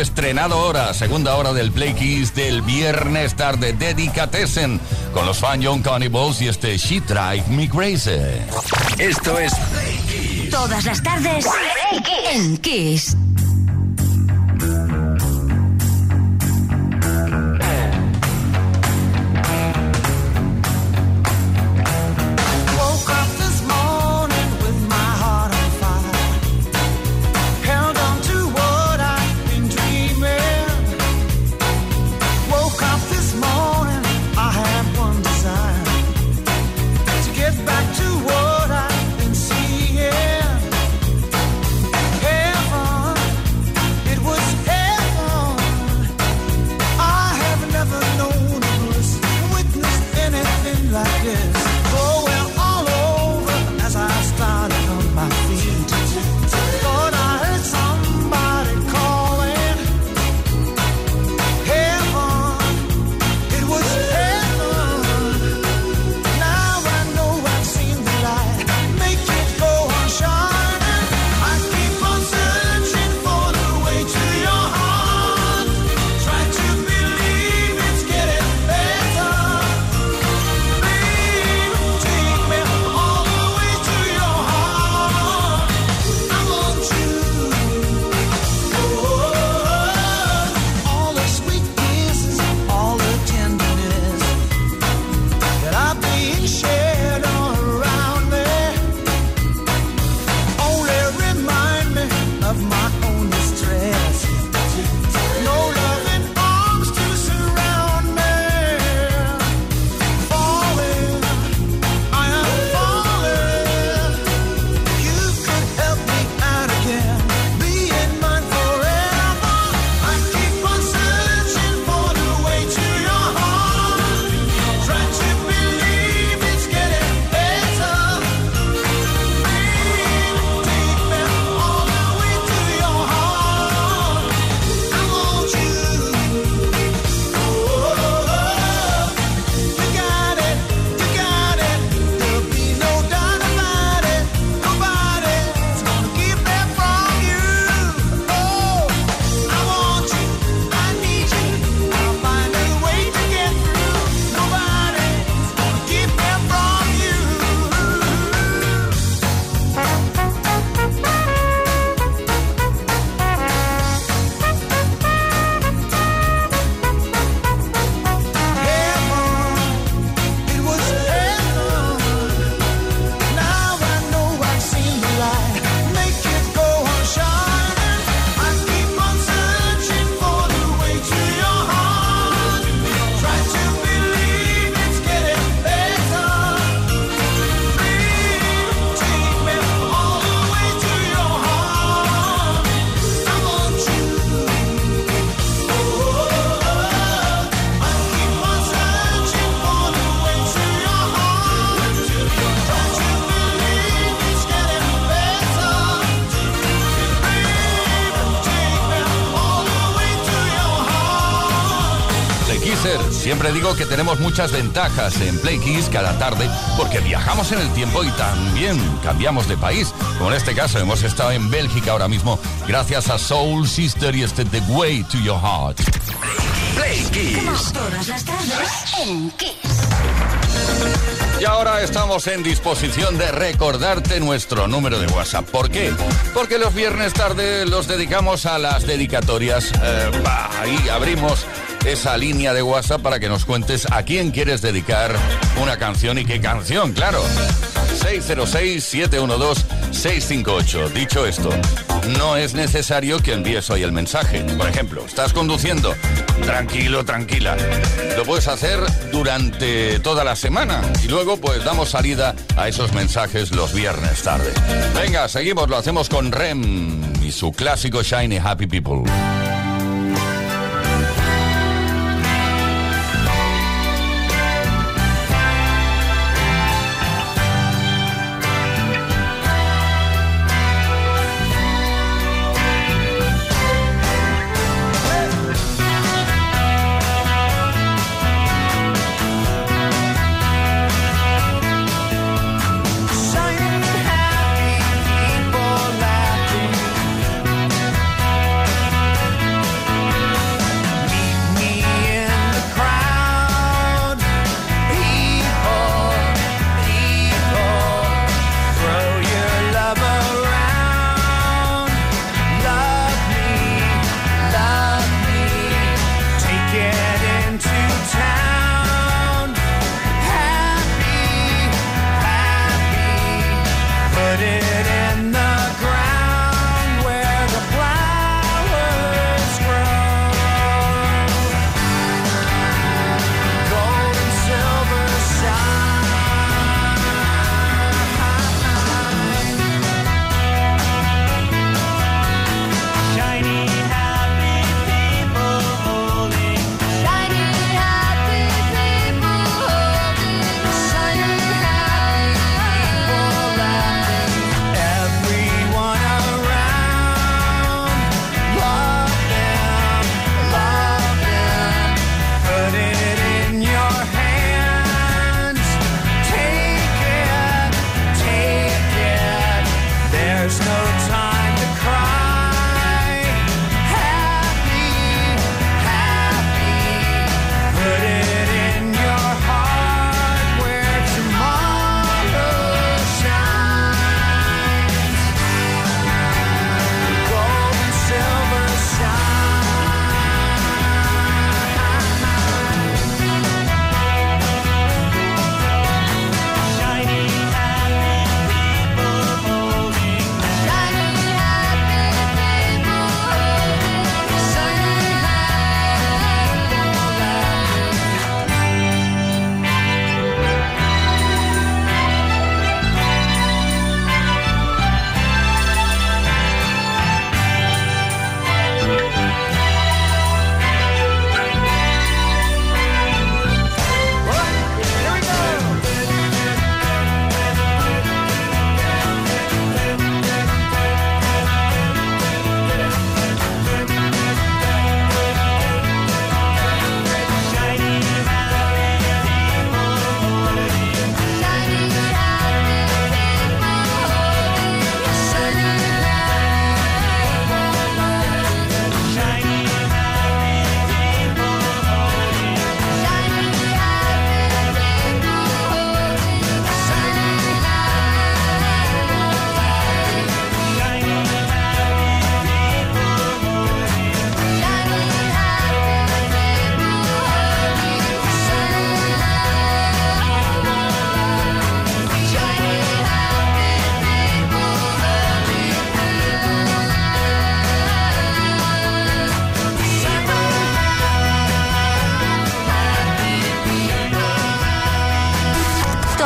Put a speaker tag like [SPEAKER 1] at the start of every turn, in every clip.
[SPEAKER 1] Estrenado hora, segunda hora del Play Kiss del viernes tarde, Dedicatessen, con los fan Young Cannibals y este She Drive Me Crazy.
[SPEAKER 2] Esto es
[SPEAKER 3] Todas las tardes en Kiss.
[SPEAKER 4] Siempre digo que tenemos muchas ventajas en Play Kiss cada tarde porque viajamos en el tiempo y también cambiamos de país. Como en este caso hemos estado en Bélgica ahora mismo gracias a Soul Sister y este The Way to Your Heart.
[SPEAKER 5] Play Kiss.
[SPEAKER 6] Todas las tardes en Kiss.
[SPEAKER 4] Y ahora estamos en disposición de recordarte nuestro número de WhatsApp. ¿Por qué? Porque los viernes tarde los dedicamos a las dedicatorias. Eh, bah, ahí abrimos esa línea de WhatsApp para que nos cuentes a quién quieres dedicar una canción y qué canción, claro. 606-712-658. Dicho esto, no es necesario que envíes hoy el mensaje. Por ejemplo, estás conduciendo, tranquilo, tranquila. Lo puedes hacer durante toda la semana y luego pues damos salida a esos mensajes los viernes tarde. Venga, seguimos, lo hacemos con Rem y su clásico Shiny Happy People.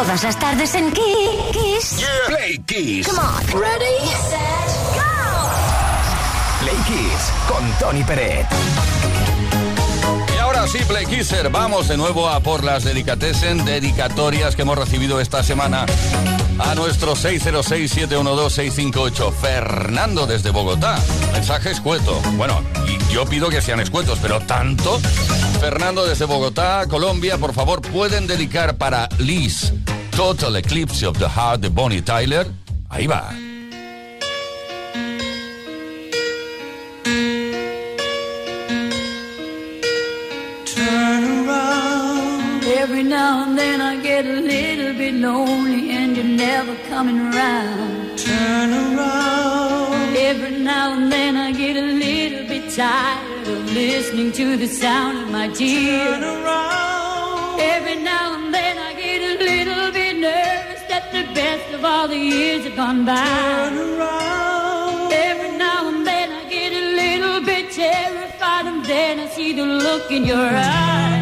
[SPEAKER 6] Todas las tardes en Kiss.
[SPEAKER 5] Play Kiss.
[SPEAKER 6] Come on. Ready, set, go.
[SPEAKER 5] Play Kiss con Tony Peret.
[SPEAKER 4] Y ahora
[SPEAKER 1] Ahora sí, Play Kisser, vamos de nuevo a por las dedicatessen, dedicatorias que hemos recibido esta semana a nuestro 606-712-658. Fernando desde Bogotá. Mensaje escueto. Bueno, y yo pido que sean escuetos, pero tanto. Fernando desde Bogotá, Colombia, por favor, ¿pueden dedicar para Liz Total Eclipse of the Heart de Bonnie Tyler? Ahí va.
[SPEAKER 7] Turn around.
[SPEAKER 8] Every now and then I get a little bit lonely and you're never coming around.
[SPEAKER 7] Turn around.
[SPEAKER 8] Every now and then I get a little bit tired of listening to the sound of my
[SPEAKER 7] Turn around.
[SPEAKER 8] Every now and then I get a little bit nervous that the best of all the years have gone by.
[SPEAKER 7] Turn around.
[SPEAKER 8] Every now and then I get a little bit terrified and then I see the look in your eyes.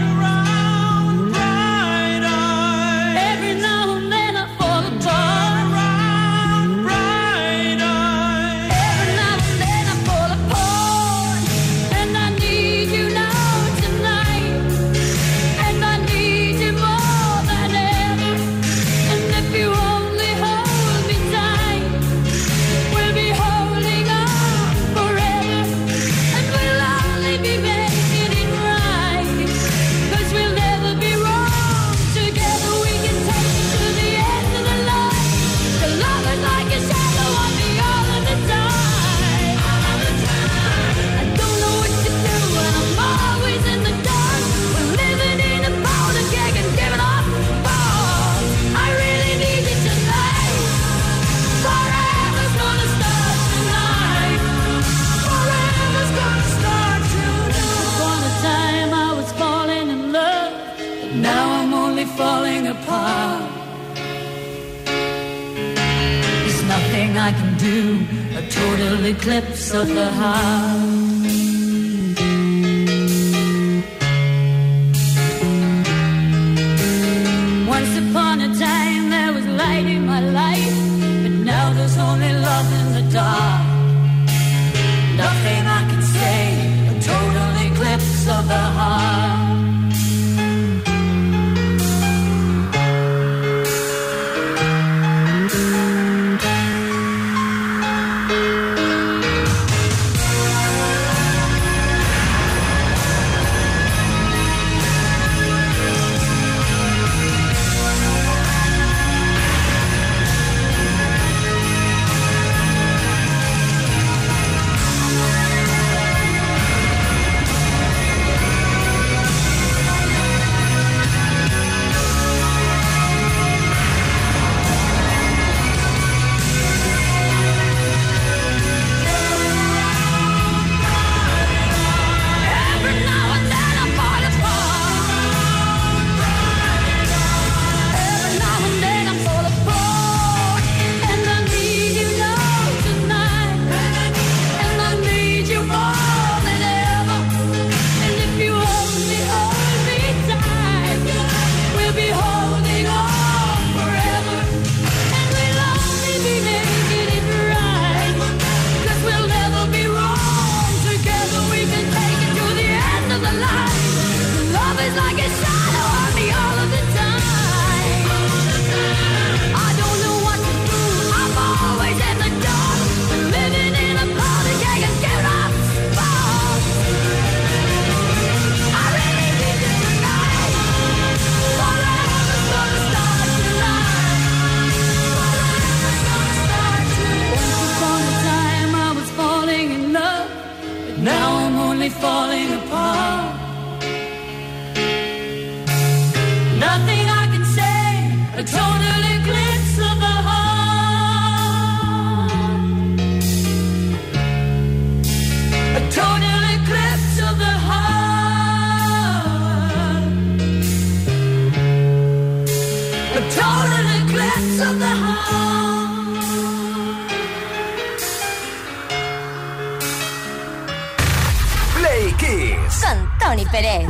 [SPEAKER 3] Tony Pérez.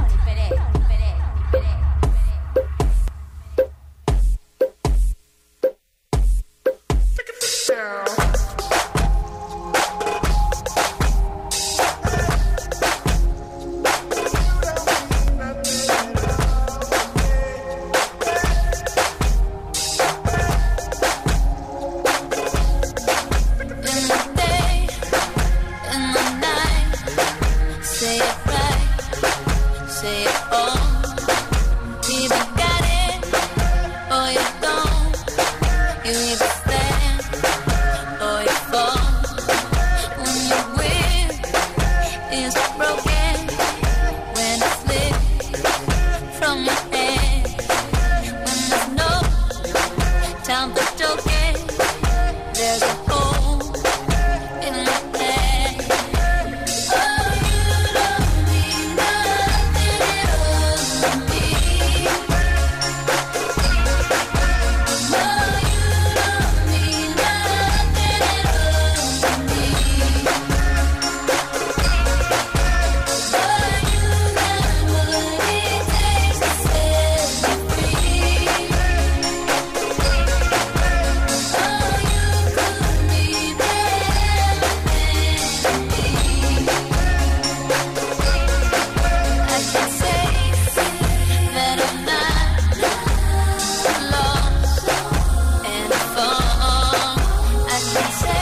[SPEAKER 9] say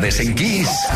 [SPEAKER 9] tardes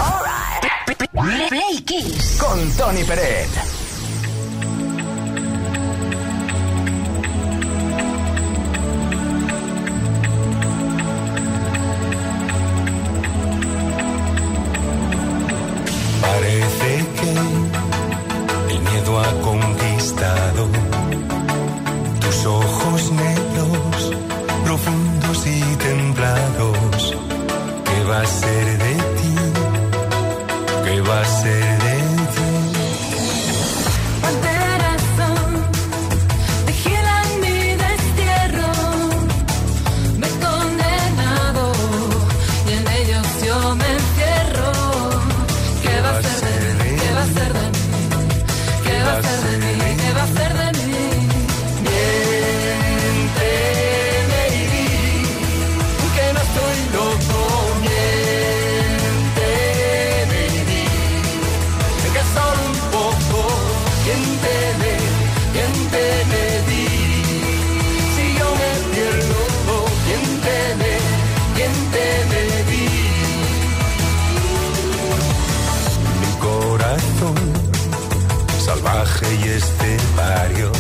[SPEAKER 10] este barrio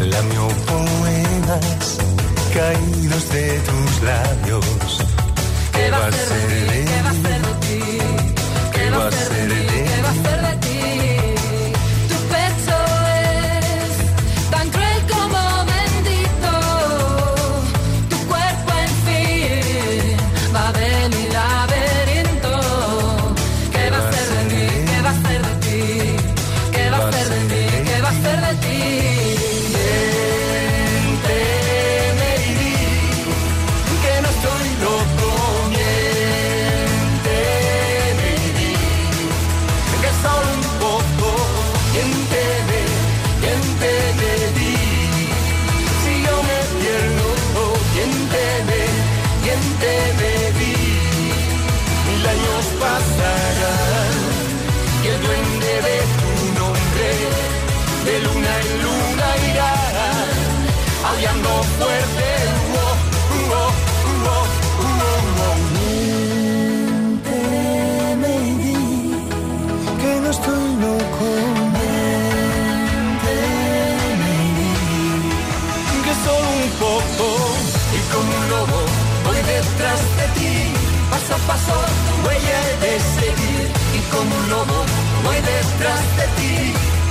[SPEAKER 10] lamió poemas caídos de tus labios.
[SPEAKER 11] ¿Qué va a ser de mí? ¿Qué va a ser de ti? ¿Qué va a ser de ti?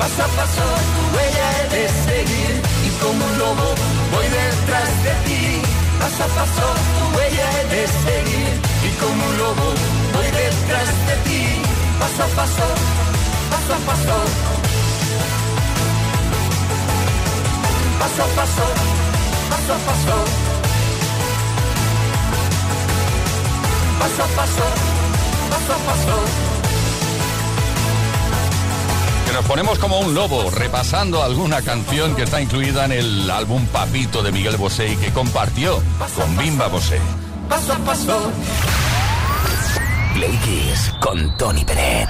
[SPEAKER 10] paso a paso tu huella de seguir y como un lobo voy detrás de ti. Paso a paso tu huella de seguir y como un lobo voy detrás de ti. Paso a paso, paso a paso. Paso a paso, paso a paso. Paso a paso, paso a paso
[SPEAKER 1] nos ponemos como un lobo repasando alguna canción que está incluida en el álbum Papito de Miguel Bosé y que compartió con Bimba Bosé.
[SPEAKER 10] Paso a paso.
[SPEAKER 9] Play con Tony Pérez.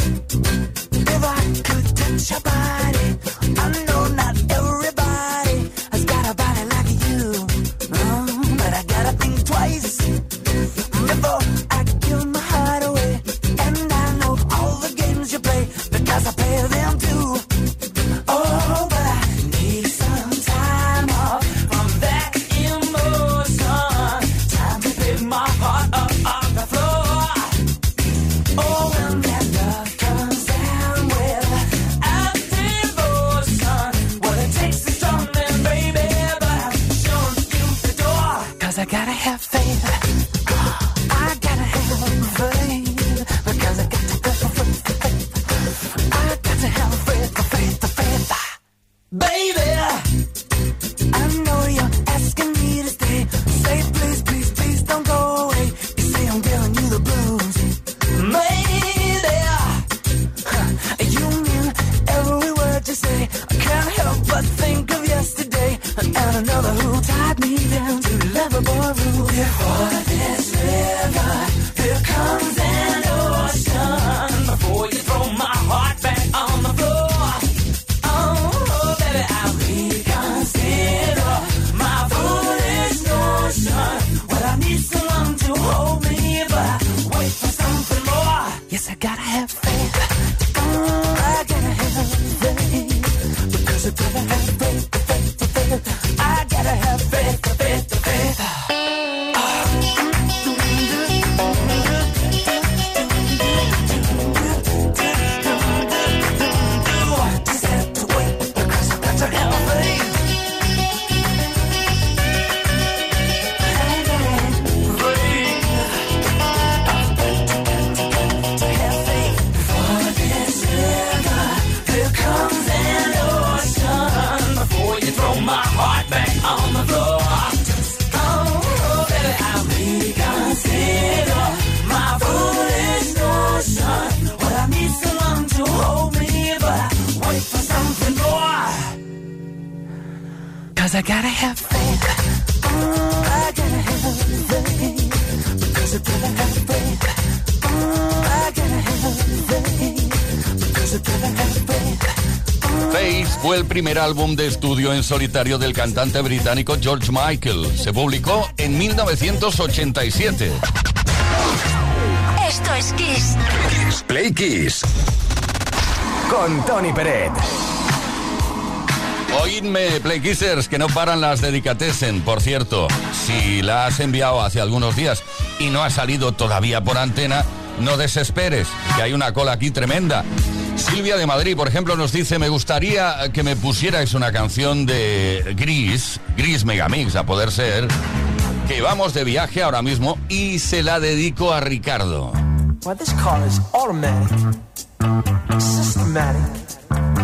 [SPEAKER 4] bye. Cause I gotta have faith. Oh, I gotta have faith. Because I gotta have faith. Oh, I gotta have faith. Because I gotta have faith.
[SPEAKER 1] Face fue el primer álbum de estudio en solitario del cantante británico George Michael. Se publicó en 1987.
[SPEAKER 3] Esto es Kiss.
[SPEAKER 9] Play Kiss. Con Tony Peret.
[SPEAKER 1] Oídme, Playkissers, que no paran las dedicatesen. Por cierto, si la has enviado hace algunos días y no ha salido todavía por antena, no desesperes, que hay una cola aquí tremenda. Silvia de Madrid, por ejemplo, nos dice, me gustaría que me pusierais una canción de Gris, Gris Megamix, a poder ser, que vamos de viaje ahora mismo y se la dedico a Ricardo.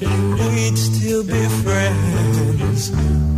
[SPEAKER 4] and we'd still be friends.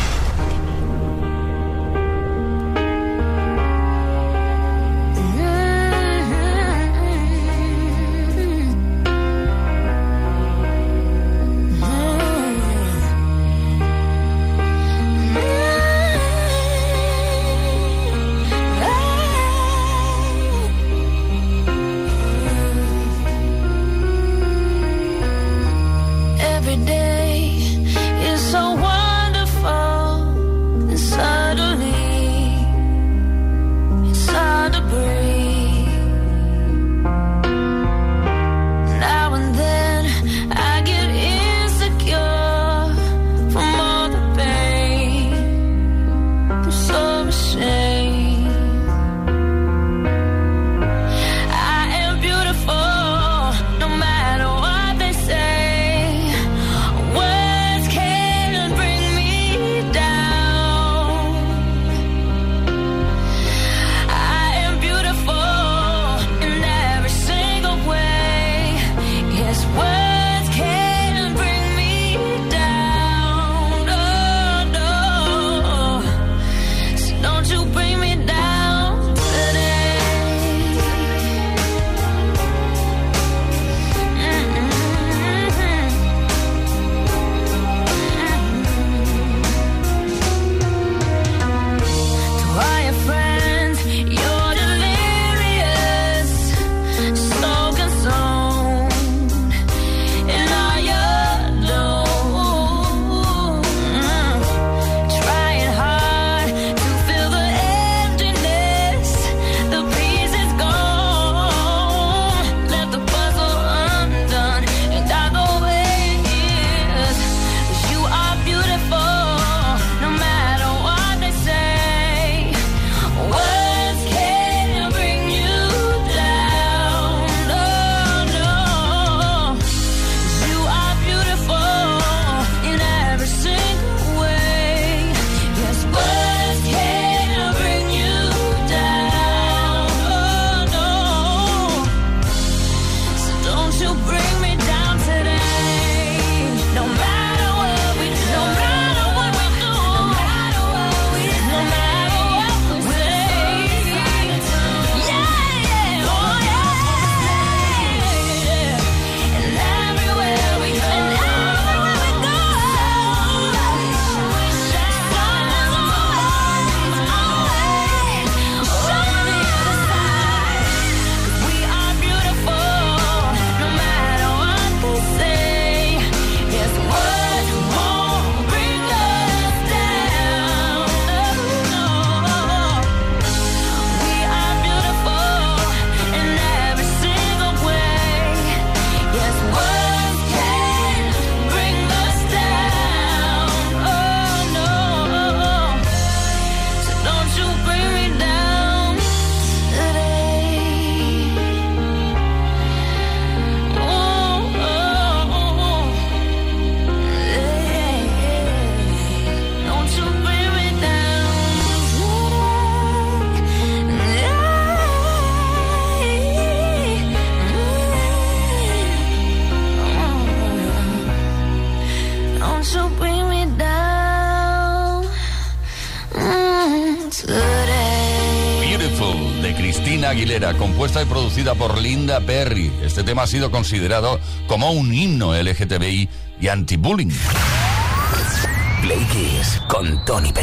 [SPEAKER 1] y producida por Linda Perry. Este tema ha sido considerado como un himno LGTBI y anti-bullying.
[SPEAKER 12] Play con Tony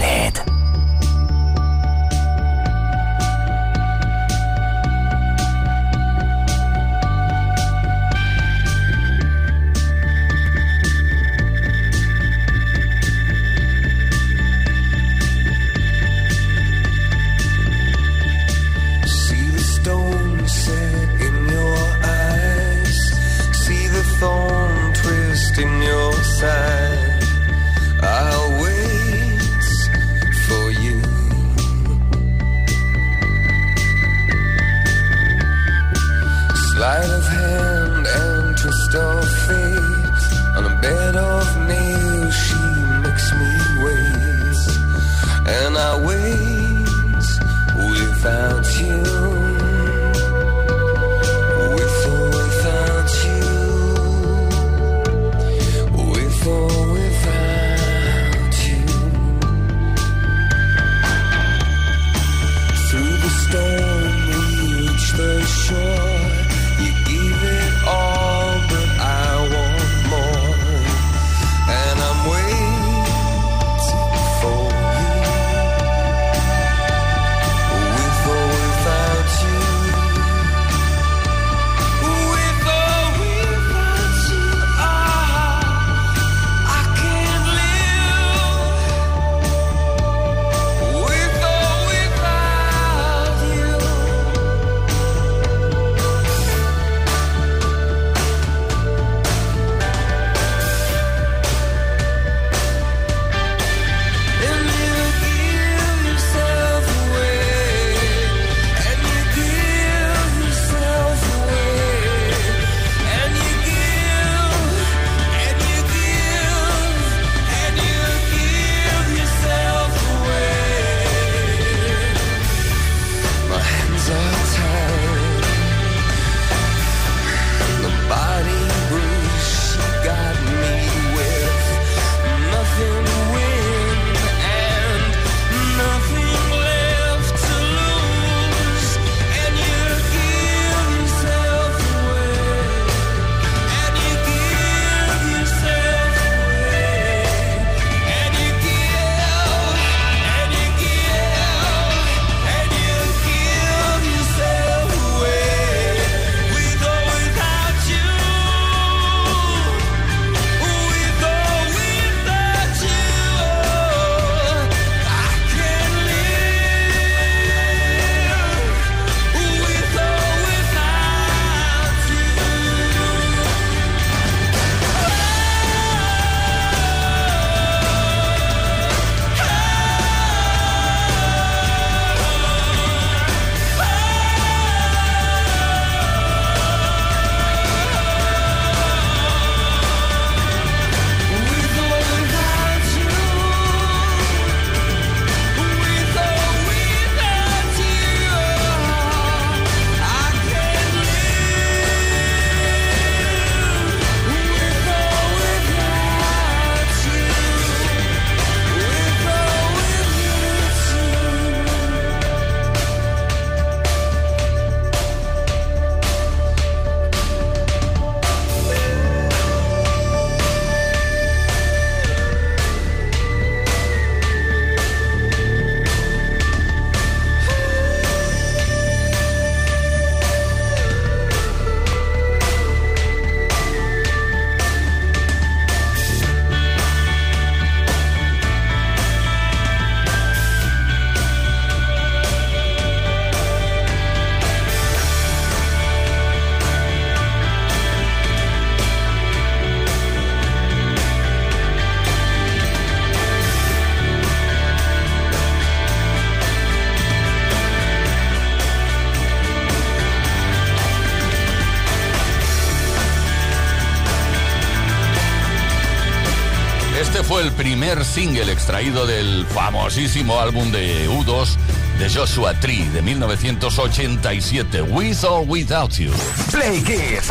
[SPEAKER 1] single extraído del famosísimo álbum de U2 de Joshua Tree de 1987, With or Without You.
[SPEAKER 12] Play Kids.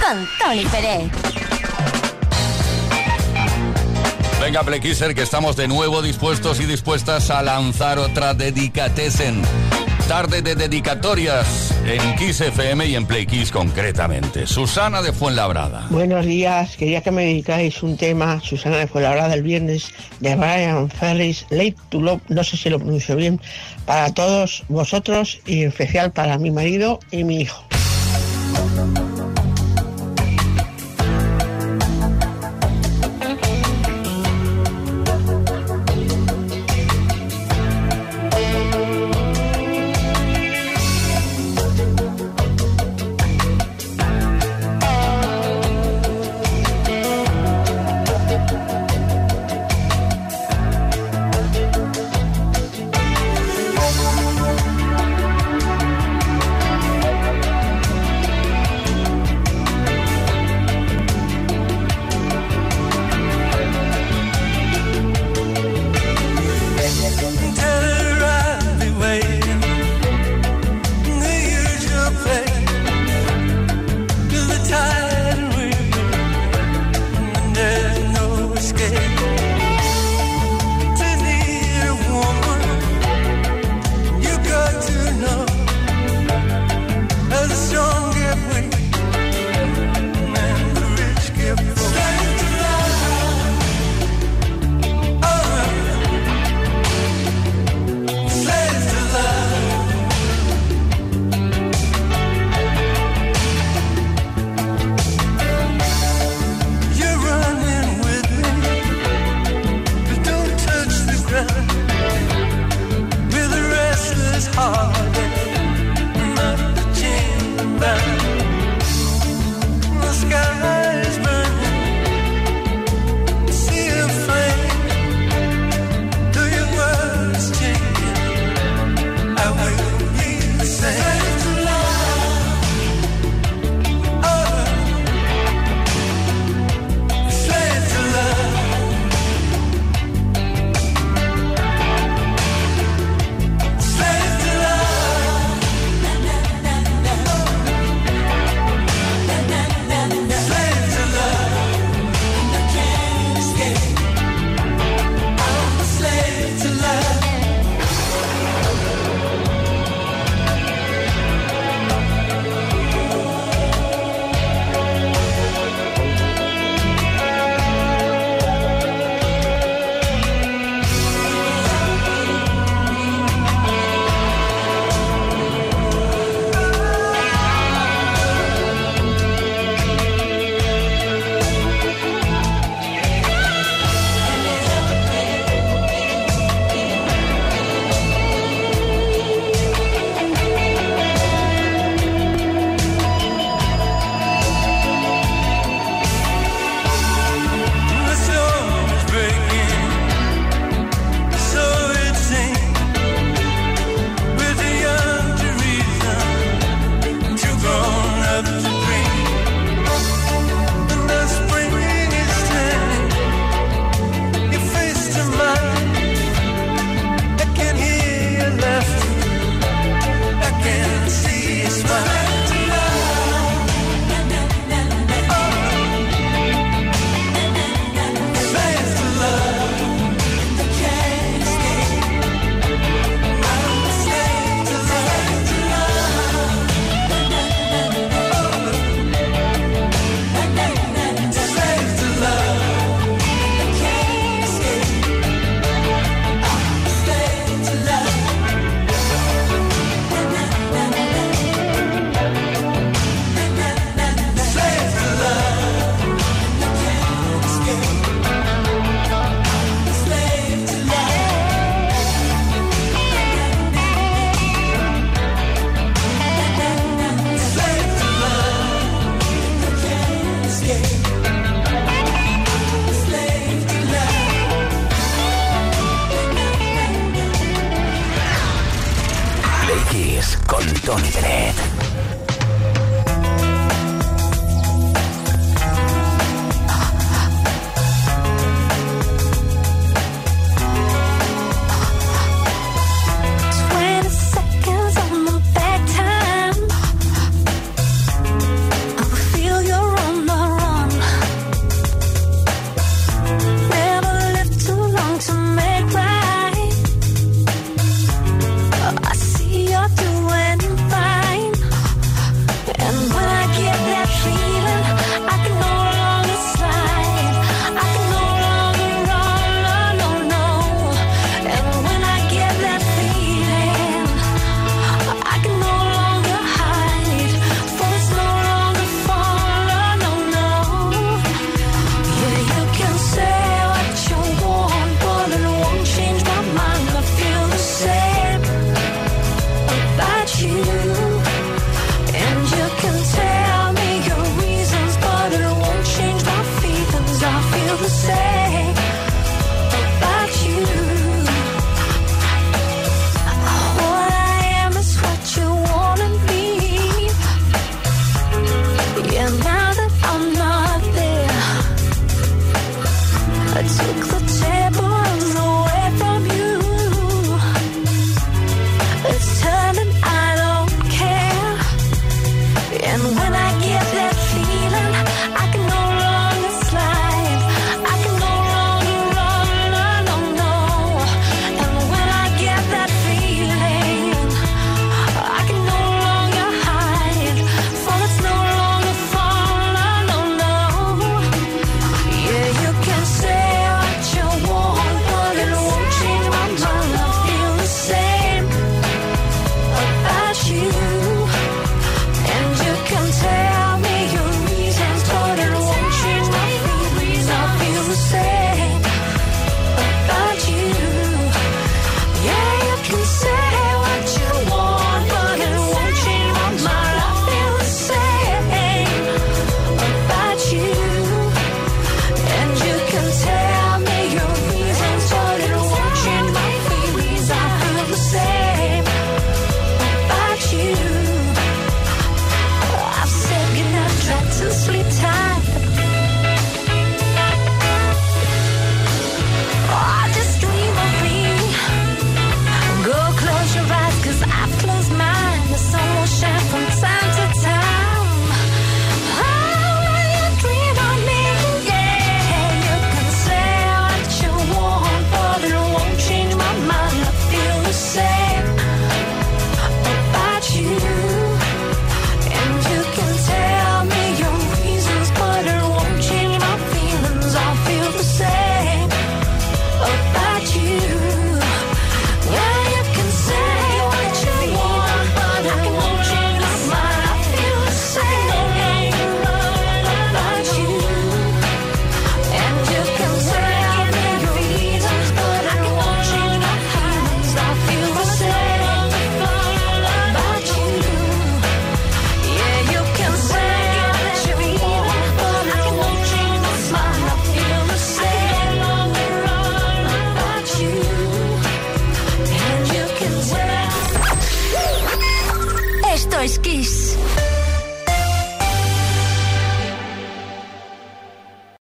[SPEAKER 6] Con Tony Pérez.
[SPEAKER 1] Venga, Playkisser, que estamos de nuevo dispuestos y dispuestas a lanzar otra dedicatesen. Tarde de dedicatorias en Kiss FM y en Play Kiss concretamente. Susana de Fuenlabrada.
[SPEAKER 12] Buenos días, quería que me dedicáis un tema, Susana de Fuenlabrada, el viernes, de Brian Ferris, Late to Love, no sé si lo pronuncio bien, para todos vosotros y en especial para mi marido y mi hijo.